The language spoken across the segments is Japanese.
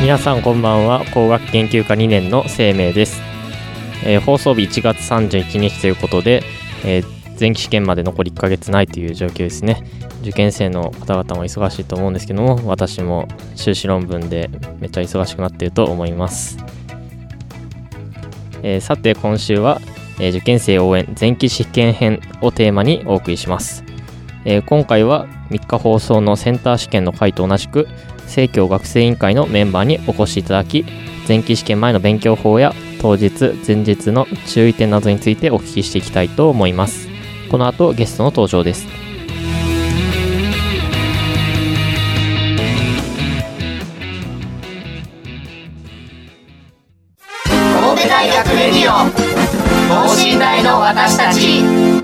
皆さんこんばんは。工学研究科2年の生命です、えー、放送日1月31日ということで、えー、前期試験まで残り1ヶ月ないという状況ですね。受験生の方々も忙しいと思うんですけども私も修士論文でめっちゃ忙しくなっていると思います、えー、さて今週は、え受験生応援前期試験編をテーマにお送りします、え今回は3日放送のセンター試験の回と同じく生協学生委員会のメンバーにお越しいただき前期試験前の勉強法や当日前日の注意点などについてお聞きしていきたいと思います。この後ゲストの登場です。神戸大学レディオ等身大の私たち。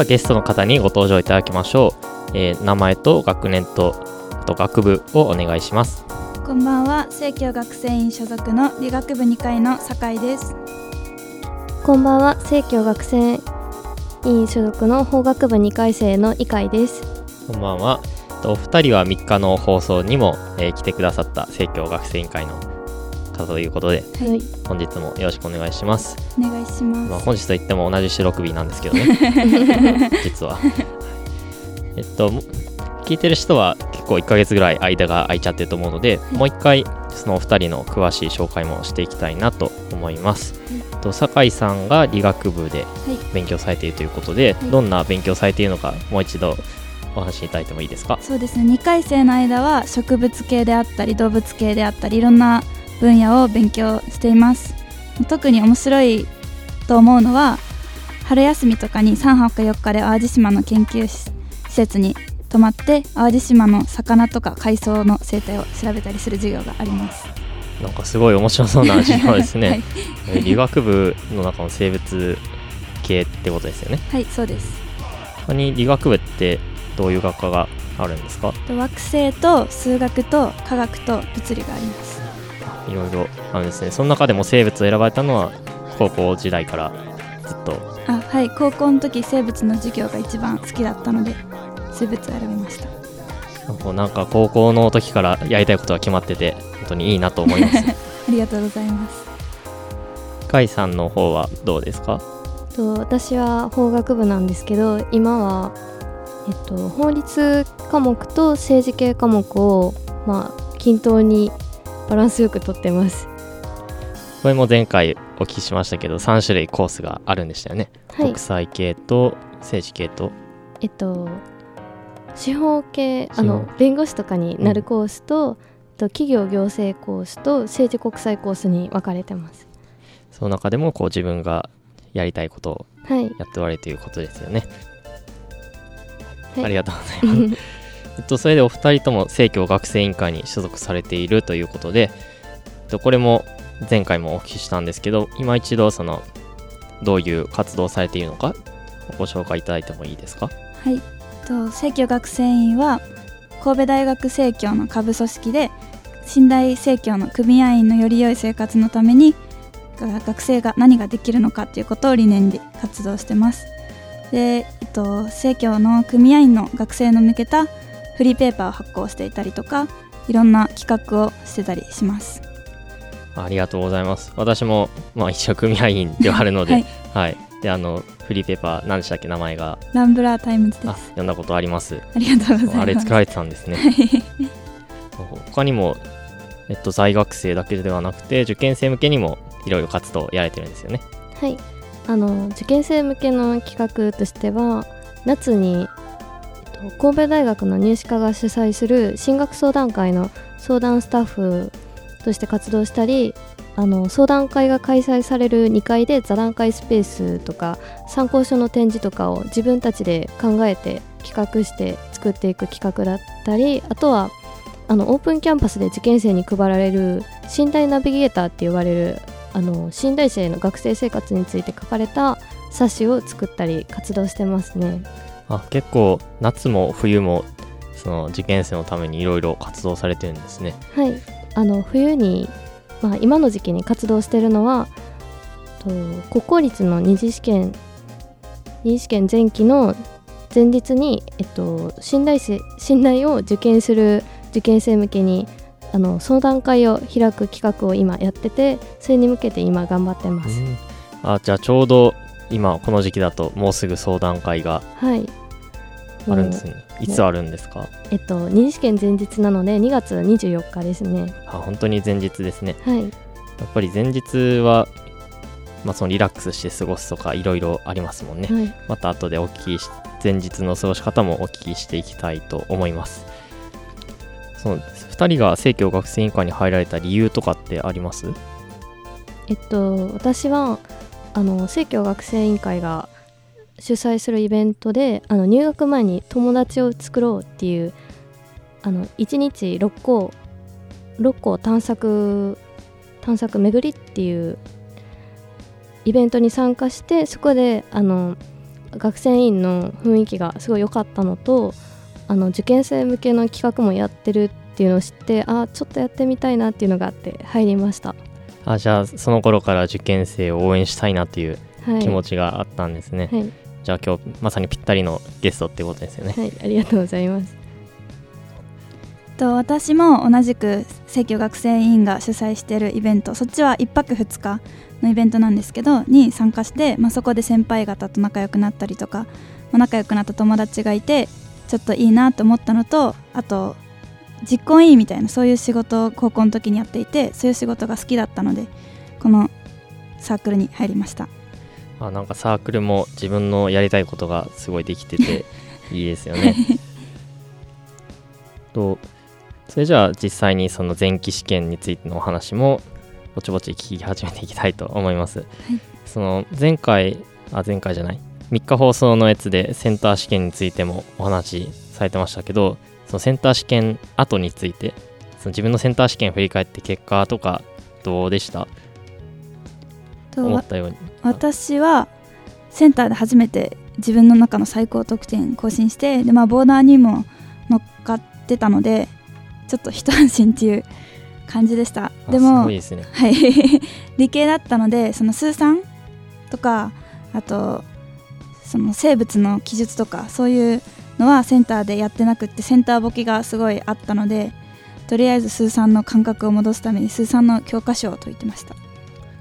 はゲストの方にご登場いただきましょう、えー、名前と学年とと学部をお願いします。こんばんは。生協学生院所属の理学部2階の酒井です。こんばんは。生協学生院所属の法学部2回生の伊海です。こんばんは。お二人は3日の放送にも、えー、来てくださった生協学生委員会の方ということで、はい、本日もよろしくお願いします。お願いします、まあ、本日といっても同じ収録日なんですけどね。実は。えっと聞いてる人は結構1か月ぐらい間が空いちゃってると思うので、はい、もう一回そのお二人の詳しい紹介もしていきたいなと思います、はい、と酒井さんが理学部で勉強されているということで、はい、どんな勉強されているのかもう一度お話しいただいてもいいですか？そうですね。2回生の間は植物系であったり動物系であったりいろんな分野を勉強しています。特に面白いと思うのは春休みとかに3泊4日で淡路島の研究施設に泊まって淡路島の魚とか海藻の生態を調べたりする授業があります。なんかすごい面白そうな授業ですね、はい、理学部の中の生物系ってことですよね。はいそうです。他に理学部ってどういう学科があるんですか？惑星と数学と科学と物理がありますいろいろあるんですね。その中でも生物を選ばれたのは高校時代からずっと。あはい。高校の時生物の授業が一番好きだったので生物を選びました。なんか高校の時からやりたいことが決まってて本当にいいなと思います。ありがとうございます。甲斐さんの方はどうですか？と私は法学部なんですけど今は、えっと、法律科目と政治系科目を、まあ、均等にバランスよくとってます。これも前回お聞きしましたけど3種類コースがあるんでしたよね、はい、国際系と政治系と。えっと司法系あの弁護士とかになるコースと、うん、と企業行政コースと政治国際コースに分かれてます。その中でもこう自分がやりたいことをやっておられるということですよね、はい、ありがとうございます えっと、それでお二人とも生協学生委員会に所属されているということで、えっと、これも前回もお聞きしたんですけど今一度そのどういう活動をされているのかご紹介いただいてもいいですか？はい。と生協学生委員は神戸大学生協の下部組織で信大生協の組合員のより良い生活のために学生が何ができるのかということを理念で活動してます。で、えっと、生協の組合員の学生の向けたフリーペーパーを発行していたりとかいろんな企画をしてたりします。ありがとうございます。私も、まあ、一応組合員ではあるので、ははい。い、であのフリーペーパー何でしたっけ名前が。ランブラータイムズです。あ読んだことあります。ありがとうございます。あれ作られてたんですね。他にも、えっと、在学生だけではなくて受験生向けにもいろいろ活動やられてるんですよね。はい。あの受験生向けの企画としては夏に、えっと、神戸大学の入試課が主催する進学相談会の相談スタッフとして活動したりあの相談会が開催される2階で座談会スペースとか参考書の展示とかを自分たちで考えて企画して作っていく企画だったりあとはあのオープンキャンパスで受験生に配られる寝台ナビゲーターって呼ばれるあの寝台生の学生生活について書かれた冊子を作ったり活動してますね。あ結構夏も冬もその受験生のためにいろいろ活動されてるんですね。はい、あの冬に、まあ、今の時期に活動しているのはと国公立の二次試験二次試験前期の前日に、えっと、信頼生信頼を受験する受験生向けにあの相談会を開く企画を今やっててそれに向けて今頑張ってます。うん。あじゃあちょうど今この時期だともうすぐ相談会がはいあるんですね。いつあるんですか？えっと、二次試験前日なので2月24日ですね。あ本当に前日ですね。はい、やっぱり前日は、まあ、そのリラックスして過ごすとかいろいろありますもんね。はい、また後でお聞きし前日の過ごし方もお聞きしていきたいと思います。その2人が生協学生委員会に入られた理由とかってあります？えっと、私はあの生協学生委員会が主催するイベントであの入学前に友達を作ろうっていうあの1日6校6校探索探索巡りっていうイベントに参加してそこであの学生委員の雰囲気がすごい良かったのとあの受験生向けの企画もやってるっていうのを知ってあちょっとやってみたいなっていうのがあって入りました。あじゃあその頃から受験生を応援したいなというはい、気持ちがあったんですね、はいじゃあ今日まさにぴったりのゲストってことですよねはい、ありがとうございます。と私も同じく生協学生委員が主催しているイベントそっちは1泊2日のイベントなんですけどに参加して、まあ、そこで先輩方と仲良くなったりとか、まあ、仲良くなった友達がいてちょっといいなと思ったのとあと実行委員みたいなそういう仕事を高校の時にやっていてそういう仕事が好きだったのでこのサークルに入りましたあなんかサークルも自分のやりたいことがすごいできてて いいですよね。とそれじゃあ実際にその前期試験についてのお話もぼちぼち聞き始めていきたいと思います、その前回あ前回じゃない3日放送のやつでセンター試験についてもお話しされてましたけどそのセンター試験後についてその自分のセンター試験振り返って結果とかどうでした？と思ったように。私はセンターで初めて自分の中の最高得点更新してで、まあ、ボーダーにも乗っかってたのでちょっと一安心っていう感じでした。でもごいですね。はい。理系だったのでその数算とかあとその生物の記述とかそういうのはセンターでやってなくってセンター簿記がすごいあったのでとりあえず数三の感覚を戻すために数三の教科書を解いてました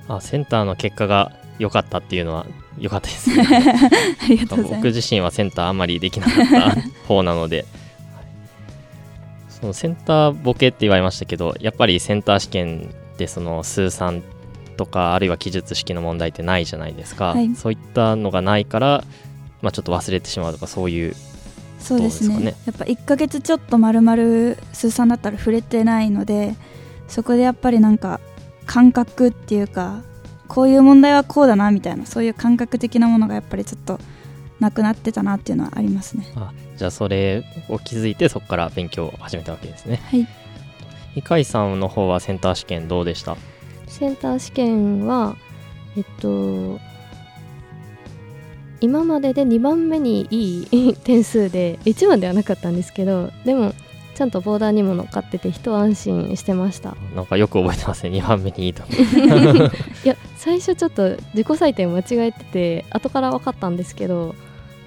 あセンターの結果が良かったっていうのは良かったですね。ありがとうござい僕ます。自身はセンターあんまりできなかった方なので。そのセンターボケって言われましたけどやっぱりセンター試験でその数算とかあるいは記述式の問題ってないじゃないですか、はい。そういったのがないから、まあ、ちょっと忘れてしまうとかそういうそうですね。ね。やっぱ1ヶ月ちょっとまるまる数三だったら触れてないのでそこでやっぱりなんか感覚っていうかこういう問題はこうだなみたいなそういう感覚的なものがやっぱりちょっとなくなってたなっていうのはありますね。あじゃあそれを気づいてそこから勉強を始めたわけですね。はい。伊海さんの方はセンター試験どうでした？センター試験はえっと今までで2番目にいい点数で1番ではなかったんですけどでもちゃんとボーダーにも乗っかってて一安心してました。なんかよく覚えてますね2番目にいいと いや最初ちょっと自己採点間違えてて後から分かったんですけど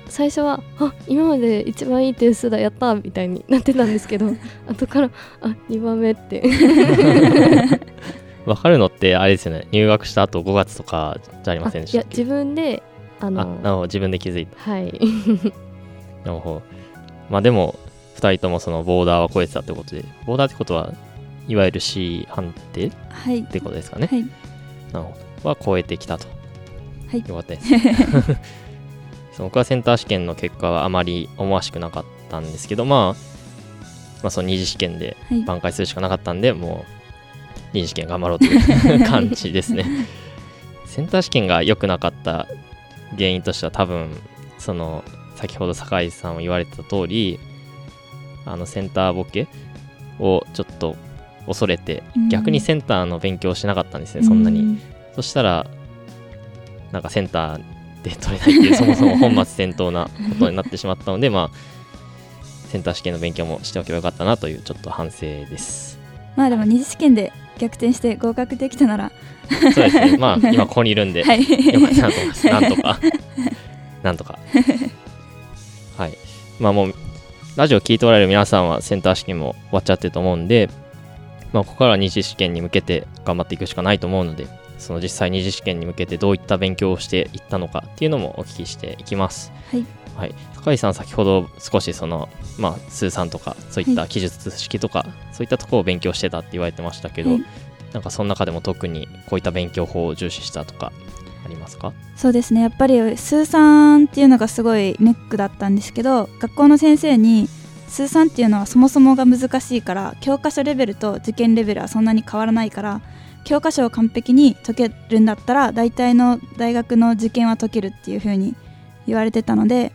最初はあ今まで一番いい点数だやったみたいになってたんですけど 後からあ2番目って。分かるのってあれですよね。入学した後5月とかじゃありませんでしたいや自分であのあ自分で気づいたはい。なるほど。まあでも2人ともそのボーダーは超えてたってことでボーダーってことはいわゆる C 判定っはいてことですかね、はい。なるほど。は超えてきたと。はい。よかったです。僕はセンター試験の結果はあまり思わしくなかったんですけど、まあ、まあその二次試験ではい。挽回するしかなかったんでもう二次試験頑張ろうという感じですね。センター試験が良くなかった原因としては多分その先ほど酒井さんも言われてた通りあのセンターボケをちょっと恐れてうん逆にセンターの勉強をしなかったんですねそんなにうそしたら、なんかセンターで取れないっていう、そもそも本末転倒なことになってしまったので、まあ、センター試験の勉強もしておけばよかったなという、ちょっと反省です。まあでも二次試験で逆転して合格できたならそうですね、まあ、今ここにいるんで、はいよかったなと思います。なんとか。なんとか。はい。まあもう、ラジオ聞いておられる皆さんはセンター試験も終わっちゃってると思うんで、まあ、ここからは二次試験に向けて頑張っていくしかないと思うので、その実際二次試験に向けてどういった勉強をしていったのかっていうのもお聞きしていきます。はい。はい。高井さん、先ほど少しその、まあ、数三とか、そういった記述式とか、そういったところを勉強してたって言われてましたけど、はいなんかその中でも特にこういった勉強法を重視したとかありますか？そうですね。やっぱり数三っていうのがすごいネックだったんですけど学校の先生に数三っていうのはそもそもが難しいから教科書レベルと受験レベルはそんなに変わらないから教科書を完璧に解けるんだったら大体の大学の受験は解けるっていう風に言われてたので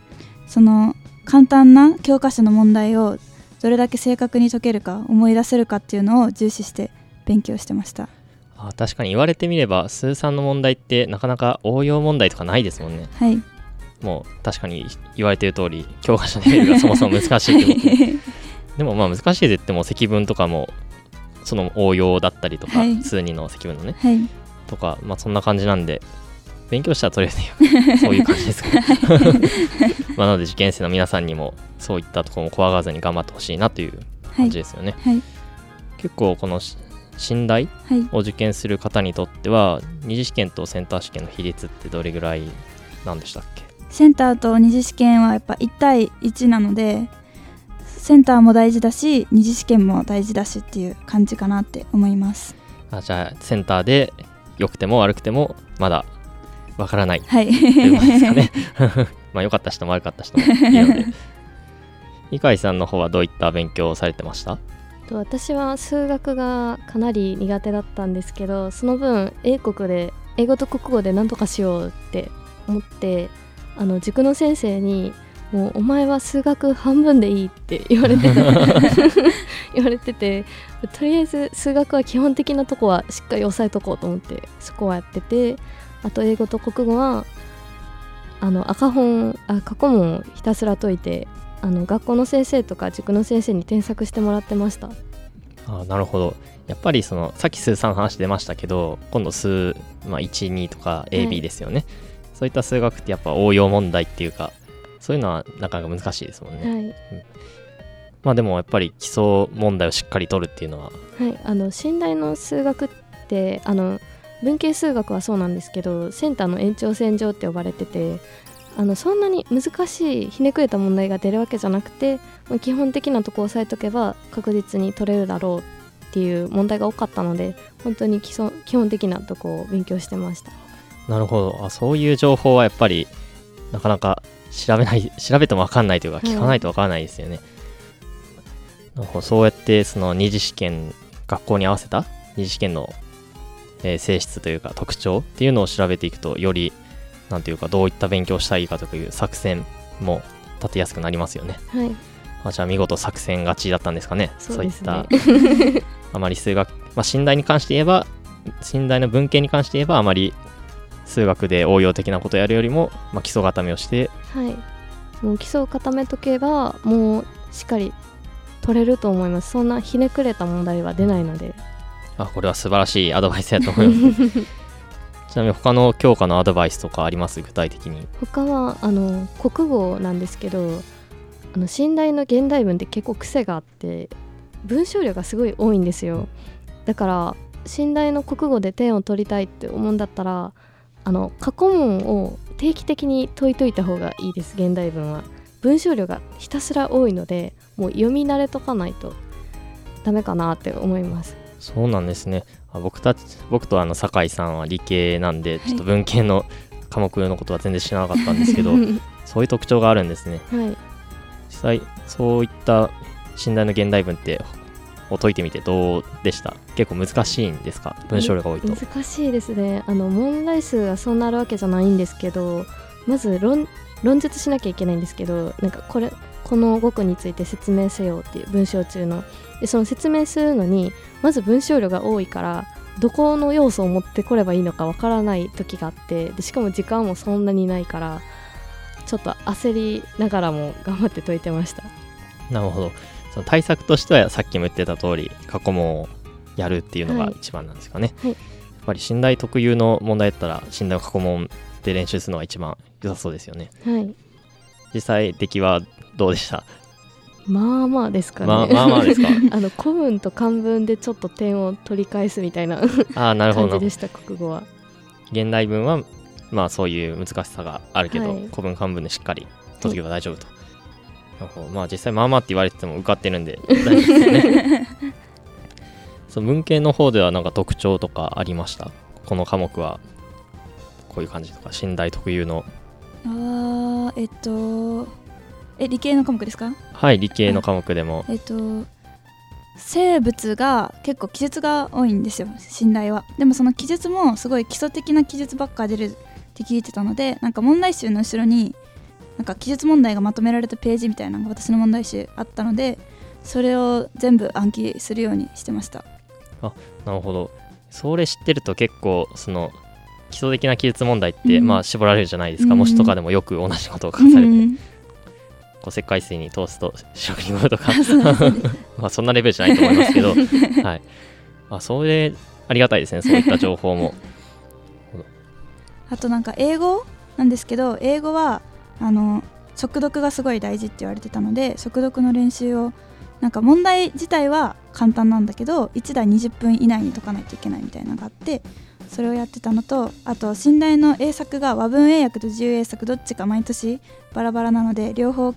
その簡単な教科書の問題をどれだけ正確に解けるか思い出せるかっていうのを重視して勉強してました。あ確かに言われてみれば数3の問題ってなかなか応用問題とかないですもんね。はい。もう確かに言われてる通り教科書レベルがそもそも難しいってことで でもまあ難しいで言っても積分とかもその応用だったりとか、はい。数2の積分のね。はい。とかまあそんな感じなんで勉強したらとりあえず そういう感じですか まあなので受験生の皆さんにもそういったところも怖がらずに頑張ってほしいなというはい。感じですよね、はい。結構このし信大はい。を受験する方にとっては二次試験とセンター試験の比率ってどれぐらいなんでしたっけ？センターと二次試験はやっぱ1対1なのでセンターも大事だし二次試験も大事だしっていう感じかなって思います。あじゃあセンターで良くても悪くてもまだわからない。はい。ということですかね。まあ良かった人も悪かった人もいるので。井海さんの方はどういった勉強をされてました？と私は数学がかなり苦手だったんですけどその分英国で英語と国語で何とかしようって思ってあの塾の先生に「もうお前は数学半分でいい」って言われてた 言われててとりあえず数学は基本的なとこはしっかり押さえとこうと思ってそこはやっててあと英語と国語はあの赤本あ過去問をひたすら解いてあの学校の先生とか塾の先生に添削してもらってました。あなるほど。やっぱりそのさっき数3話出ましたけど今度数、まあ、12とか AB ですよね、そういった数学ってやっぱ応用問題っていうかそういうのはなかなか難しいですもんね、はい、まあでもやっぱり基礎問題をしっかり取るっていうのは。はい、あの信大の数学ってあの文系数学はそうなんですけどセンターの延長線上って呼ばれててあのそんなに難しいひねくれた問題が出るわけじゃなくて基本的なとこ押さえとけば確実に取れるだろうっていう問題が多かったので本当に基礎基本的なとこを勉強してました。なるほど。あそういう情報はやっぱりなかなか調べない調べても分かんないというかい聞かないと分からないですよね、なるほどそうやってその二次試験学校に合わせた二次試験の、えー性質というか特徴っていうのを調べていくとよりなんていうかどういった勉強をしたらいいかという作戦も立てやすくなりますよね。はい。あじゃあ見事作戦勝ちだったんですかね。そうね。いった あまり数学、まあ、信大に関して言えば信大の文系に関して言えばあまり数学で応用的なことをやるよりも、まあ、基礎固めをしてはい。もう基礎を固めとけばもうしっかり取れると思います。そんなひねくれた問題は出ないので。あこれは素晴らしいアドバイスだと思います。ち なみに他の教科のアドバイスとかあります？具体的に。他はあの国語なんですけどあの寝台の現代文って結構癖があって文章量がすごい多いんですよ。だから寝台の国語で点を取りたいって思うんだったらあの過去問を定期的に解いといた方がいいです現代文は。文章量がひたすら多いのでもう読み慣れとかないとダメかなって思います。そうなんですね。あ僕たち僕とあの酒井さんは理系なんでちょっと文系の科目のことは全然知らなかったんですけど、そういう特徴があるんですね。はい。実際そういった寝台の現代文ってを解いてみてどうでした？結構難しいんですか？文章量が多いと。難しいですね。あの問題数がそんなあるわけじゃないんですけどまず論論述しなきゃいけないんですけどなんかこれこの語句について説明せよっていう文章中の。でその説明するのにまず文章量が多いからどこの要素を持ってこればいいのかわからない時があってでしかも時間もそんなにないからちょっと焦りながらも頑張って解いてました。なるほど。その対策としてはさっきも言ってた通り過去問をやるっていうのがはい一番なんですかね、はい。やっぱり寝台特有の問題だったら寝台の過去問で練習するのが一番良さそうですよね。はい。実際出来はどうでした？まあまあですかね、まあまあまあですか？あの古文と漢文でちょっと点を取り返すみたいなああなるほど。な感じでした国語は。現代文はまあそういう難しさがあるけど、はい。古文漢文でしっかり解けば大丈夫と、まあ実際まあまあって言われてても受かってるんで大丈夫ですよね。その文系の方ではなんか特徴とかありました？この科目は。こういう感じとか寝台特有の。あーえっとえ理系の科目ですか？はい理系の科目でも。えっと生物が結構記述が多いんですよ信頼は。でもその記述もすごい基礎的な記述ばっか出るって聞いてたのでなんか問題集の後ろになんか記述問題がまとめられたページみたいなのが私の問題集あったのでそれを全部暗記するようにしてました。なるほど。それ知ってると結構その基礎的な記述問題って、うん。まあ絞られるじゃないですか、うん。模試とかでもよく同じことを書かされて、うん石灰水に通すと食リムとか まあそんなレベルじゃないと思いますけど、はい。あ、それ、ありがたいですね、そういった情報も。あとなんか英語なんですけど英語はあの速読がすごい大事って言われてたので速読の練習をなんか問題自体は簡単なんだけど1台20分以内に解かないといけないみたいなのがあってそれをやってたのとあと信頼の英作が和文英訳と自由英作どっちか毎年バラバラなので両方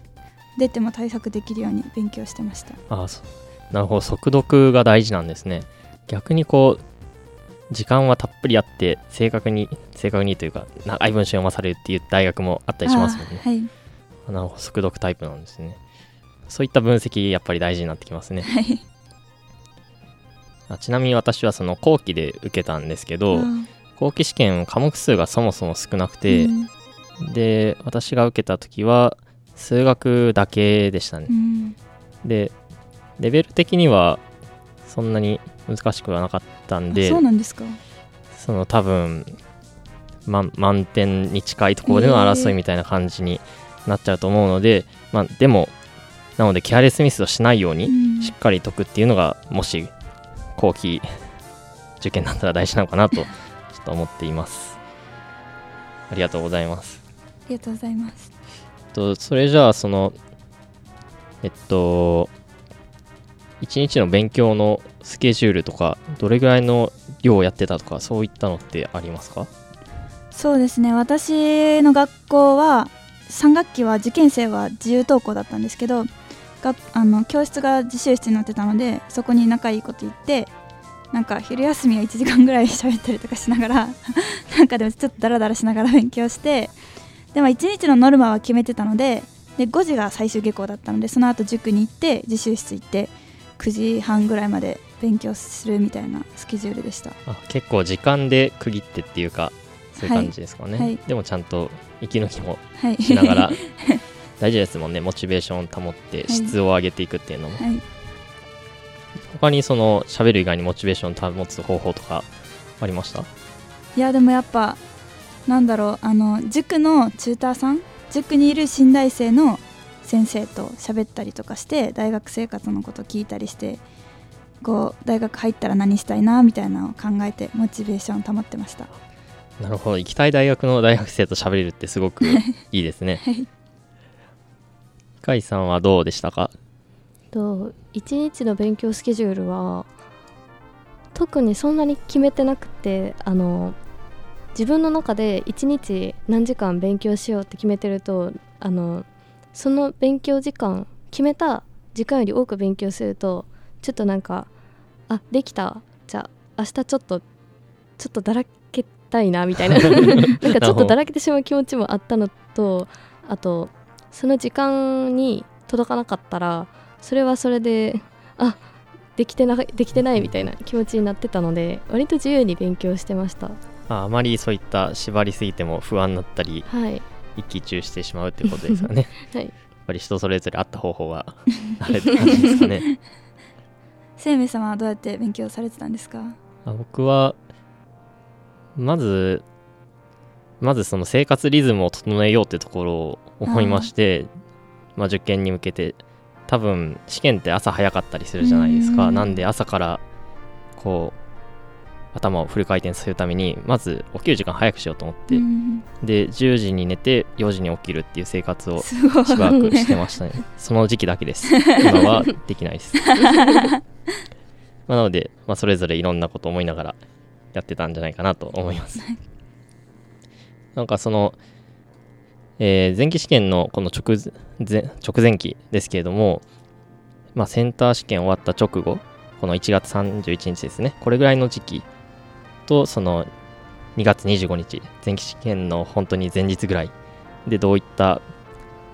出ても対策できるように勉強してましたあそうなるほど、速読が大事なんですね。逆にこう、時間はたっぷりあって、正確に、正確にというか、長い文章読まされるっていう大学もあったりしますもんね。はいあなるほど、速読タイプなんですね。そういった分析、やっぱり大事になってきますね。はいあちなみに私はその後期で受けたんですけど、後期試験科目数がそもそも少なくて、うんで私が受けた時は数学だけでしたね。う、ん。でレベル的にはそんなに難しくはなかったんあでそうなんですか。その多分、ま、満点に近いところでの争いみたいな感じになっちゃうと思うので、まあでもなのでケアレスミスをしないようにうん。しっかり解くっていうのがもし後期受験だったら大事なのかなと ちょっと思っています。ありがとうございます。ありがとうございますとそれじゃあそのえっと一日の勉強のスケジュールとかどれぐらいの量をやってたとかそういったのってありますか？そうですね。私の学校は3学期は受験生は自由登校だったんですけどがあの教室が自習室になってたのでそこに仲いいこと言ってなんか昼休みは1時間ぐらい喋ったりとかしながら なんかでもちょっとダラダラしながら勉強してでも1日のノルマは決めてたのでで5時が最終下校だったのでその後塾に行って自習室行って9時半ぐらいまで勉強するみたいなスケジュールでした。あ結構時間で区切ってっていうかそういう感じですかね、はいはい。でもちゃんと息抜きもはい。しながら 大事ですもんね。モチベーションを保って質を上げていくっていうのも、はい。他にその喋る以外にモチベーションを保つ方法とかありました？いやでもやっぱなんだろうあの塾のチューターさん塾にいる信頼生の先生と喋ったりとかして大学生活のこと聞いたりしてこう大学入ったら何したいなみたいなのを考えてモチベーション保ってました。なるほど。行きたい大学の大学生と喋れるってすごく いいですね。はい。甲斐さんはどうでしたか？と1日の勉強スケジュールは特にそんなに決めてなくてあの自分の中で1日何時間勉強しようって決めてるとあのその勉強時間決めた時間より多く勉強するとちょっとなんかあできたじゃあ明日ちょっとちょっとだらけたいなみたいな。なんかちょっとだらけてしまう気持ちもあったのとあとその時間に届かなかったらそれはそれであできてなできてないみたいな気持ちになってたので割と自由に勉強してましたああまりそういった縛りすぎても不安になったりはい。一喜一憂してしまうってことですかね。はい。やっぱり人それぞれあった方法は あれって感じですかね。生命様はどうやって勉強されてたんですか？あ僕はまずまずその生活リズムを整えようってところを思いましてまあ、受験に向けて多分試験って朝早かったりするじゃないですうん。かなんで朝からこう頭をフル回転させるためにまず起きる時間早くしようと思って、うん。で10時に寝て4時に起きるっていう生活をしばらくしてましたね。その時期だけです。今はできないです。まあなので、まあ、それぞれいろんなことを思いながらやってたんじゃないかなと思います。なんかその、えー前期試験のこの直前直前期ですけれども、まあ、センター試験終わった直後この1月31日ですね。これぐらいの時期とその2月25日前期試験の本当に前日ぐらいでどういった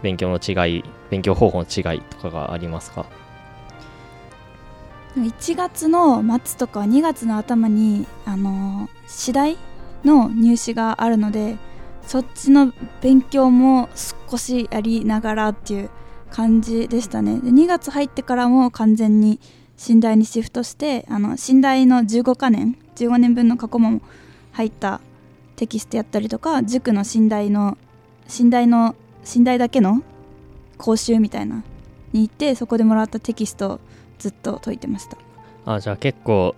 勉強の違い勉強方法の違いとかがありますか？1月の末とか2月の頭にあの次第の入試があるのでそっちの勉強も少しやりながらっていう感じでしたね。で2月入ってからも完全に寝台にシフトしてあの寝台の15か年15年分の過去問も入ったテキストやったりとか塾の寝台の寝台の寝台だけの講習みたいなに行ってそこでもらったテキストをずっと解いてました。あじゃあ結構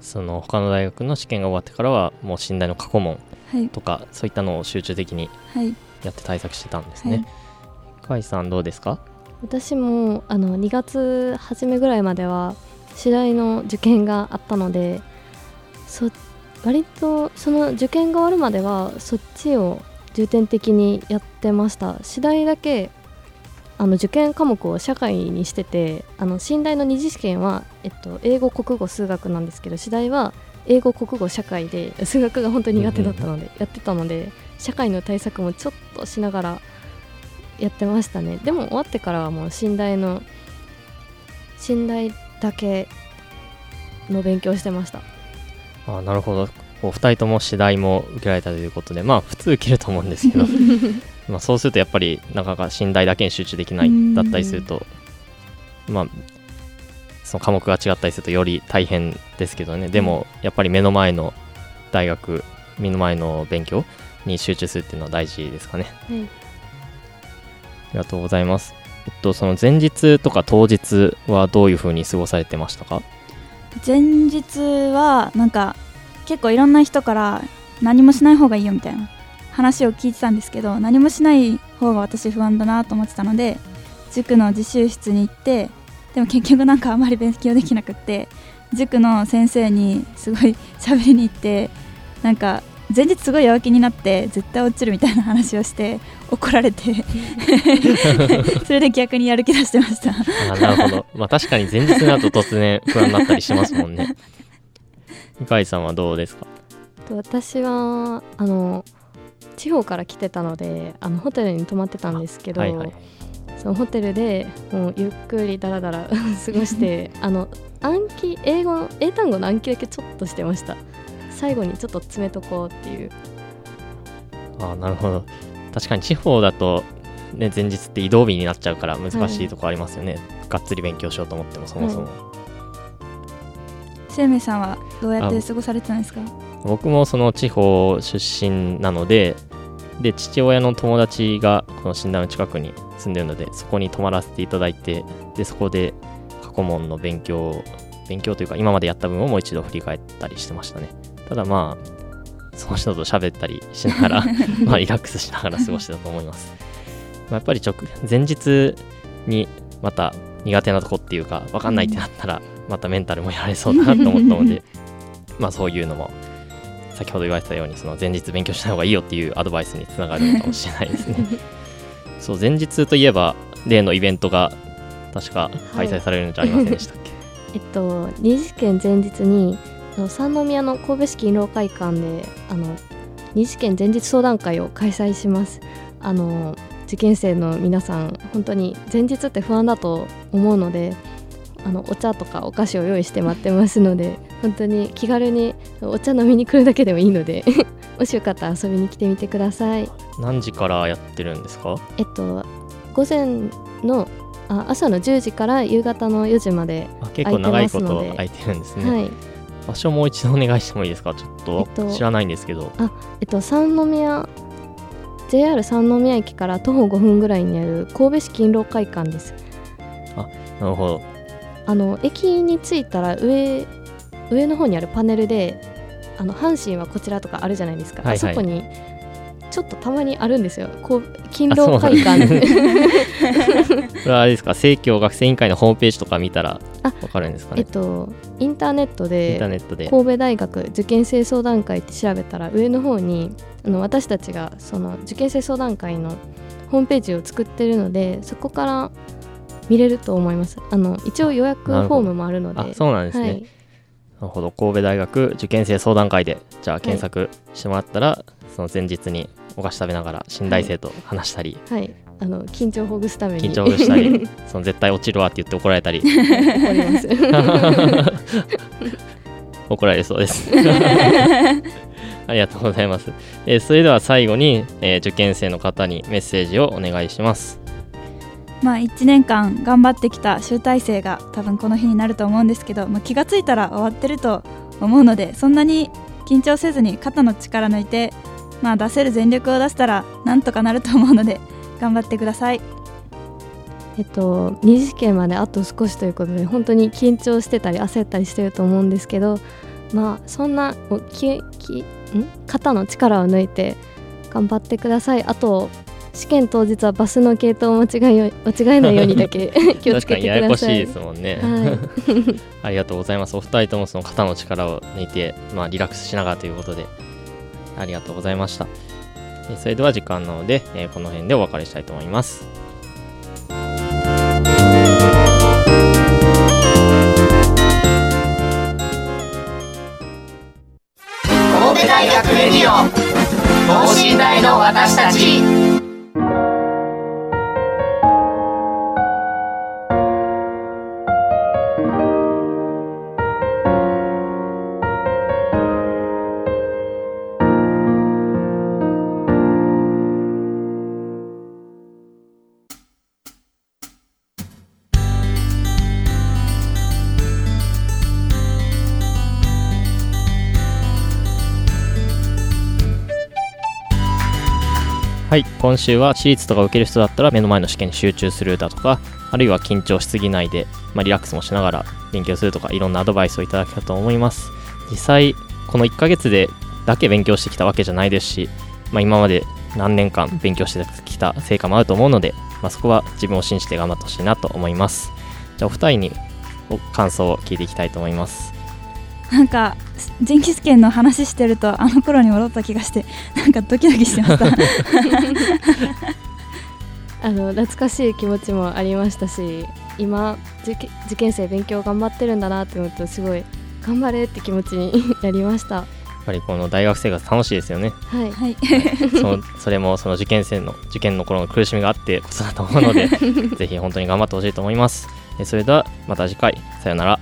その他の大学の試験が終わってからはもう寝台の過去問はい。とかそういったのを集中的にはい。やって対策してたんですはい。ね。甲斐さんどうですか？私もあの2月初めぐらいまでは次第の受験があったのでそ割とその受験が終わるまではそっちを重点的にやってました。次第だけあの受験科目を社会にしててあの信大の二次試験は、えっと、英語国語数学なんですけど次第は英語国語社会で数学が本当に苦手だったので、やってたので社会の対策もちょっとしながらやってましたね。でも終わってからはもう信大の信大だけの勉強してました。あなるほど。お二人とも次第も受けられたということでまあ普通受けると思うんですけど。まあそうするとやっぱりなかなか信頼だけに集中できないだったりするとまあその科目が違ったりするとより大変ですけどね。でもやっぱり目の前の大学目の前の勉強に集中するっていうのは大事ですかね。はい。ありがとうございます。えっとその前日とか当日はどういうふうに過ごされてましたか？前日はなんか結構いろんな人から何もしない方がいいよみたいな話を聞いてたんですけど何もしない方が私不安だなと思ってたので塾の自習室に行ってでも結局なんかあまり勉強できなくって塾の先生にすごい喋りに行ってなんか前日すごい弱気になって絶対落ちるみたいな話をして 怒られて それで逆にやる気出してましたあなるほど。まあ確かに前日になると突然不安になったりしますもんね。向井さんはどうですか？と私はあの地方から来てたのであのホテルに泊まってたんですけど、はいはい。そのホテルでもうゆっくりだらだら過ごして あの暗記英語の英単語の暗記だけちょっとしてました最後にちょっと詰めとこうっていうあなるほど。確かに地方だと、ね、前日って移動日になっちゃうから難しいとこありますよね。がっつり勉強しようと思ってもそもそも。生命さんはどうやって過ごされてたんですか？僕もその地方出身なので、で、父親の友達がこの診断の近くに住んでるのでそこに泊まらせていただいてでそこで過去問の勉強を勉強というか今までやった分をもう一度振り返ったりしてましたねただまあその人と喋ったりしながら まあリラックスしながら過ごしてたと思います、まあ、やっぱり直前日にまた苦手なとこっていうか分かんないってなったらまたメンタルもやられそうだなと思ったので まあそういうのも先ほど言われてたようにその前日勉強しない方がいいよっていうアドバイスにつながるのかもしれないですね。そう前日といえば例のイベントが確か開催されるんじゃありませんでしたっけ、えっと二次試験前日にあの三宮の神戸市勤労会館であの二次試験前日相談会を開催します。あの受験生の皆さん本当に前日って不安だと思うのであのお茶とかお菓子を用意して待ってますので本当に気軽にお茶飲みに来るだけでもいいので もしよかったら遊びに来てみてください。何時からやってるんですか？えっと午前のあ朝の10時から夕方の4時まで、あ結構長いこと空いてるんですね、はい場所もう一度お願いしてもいいですか？ちょっとえっと知らないんですけど、えっと三宮 JR 三宮駅から徒歩5分ぐらいにある神戸市勤労会館です。なるほど。あの駅に着いたら上上の方にあるパネルであの阪神はこちらとかあるじゃないですか、はいはい。あそこにちょっとたまにあるんですよ。こう勤労会館これはあれですか？生協学生委員会のホームページとか見たらあわかるんですかえねっとインターネットインターでネットで。神戸大学受験生相談会って調べたら上の方にあの私たちがその受験生相談会のホームページを作ってるのでそこから見れると思います。あの一応予約フォームもあるので。あそうなんですね、はい、なるほど。神戸大学受験生相談会でじゃあ検索してもらったら、その前日にお菓子食べながら新大生と話したり、はい、あの緊張をほぐすために。緊張したり その絶対落ちるわって言って怒られたり怒ります。怒られそうです。ありがとうございます、えーそれでは最後に、えー受験生の方にメッセージをお願いします。まあ1年間頑張ってきた集大成が多分この日になると思うんですけど、まあ、気がついたら終わってると思うのでそんなに緊張せずに肩の力抜いて、まあ、出せる全力を出したらなんとかなると思うので 頑張ってください。えっと二次試験まであと少しということで本当に緊張してたり焦ったりしてると思うんですけどまあそんなおききん？肩の力を抜いて頑張ってください。あと試験当日はバスの系統を間違えよ 間違えないようにだけ 気をつけてく確かにややこださいしいですもんね、はありがとうございます。お二人ともその肩の力を抜いて、まあ、リラックスしながらということでありがとうございました。えそれでは時間なので、えこの辺でお別れしたいと思います。神戸大学レディオ等身大の私たち。はい今週は私立とか受ける人だったら目の前の試験に集中するだとかあるいは緊張しすぎないで、まあ、リラックスもしながら勉強するとかいろんなアドバイスをいただけたと思います。実際この1ヶ月でだけ勉強してきたわけじゃないですし、まあ、今まで何年間勉強してきた成果もあると思うので、まあ、そこは自分を信じて頑張ってほしいなと思います。じゃあお二人に感想を聞いていきたいと思います。なんか前期試験の話してるとあの頃に戻った気がしてなんかドキドキしてました。あの懐かしい気持ちもありましたし今受験受験生勉強頑張ってるんだなって思うとすごい頑張れって気持ちになりました。やっぱりこの大学生活楽しいですよね。はい。はい。そのそれもその受験生の受験の頃の苦しみがあってこそだと思うので ぜひ本当に頑張ってほしいと思います。えそれではまた次回。さよなら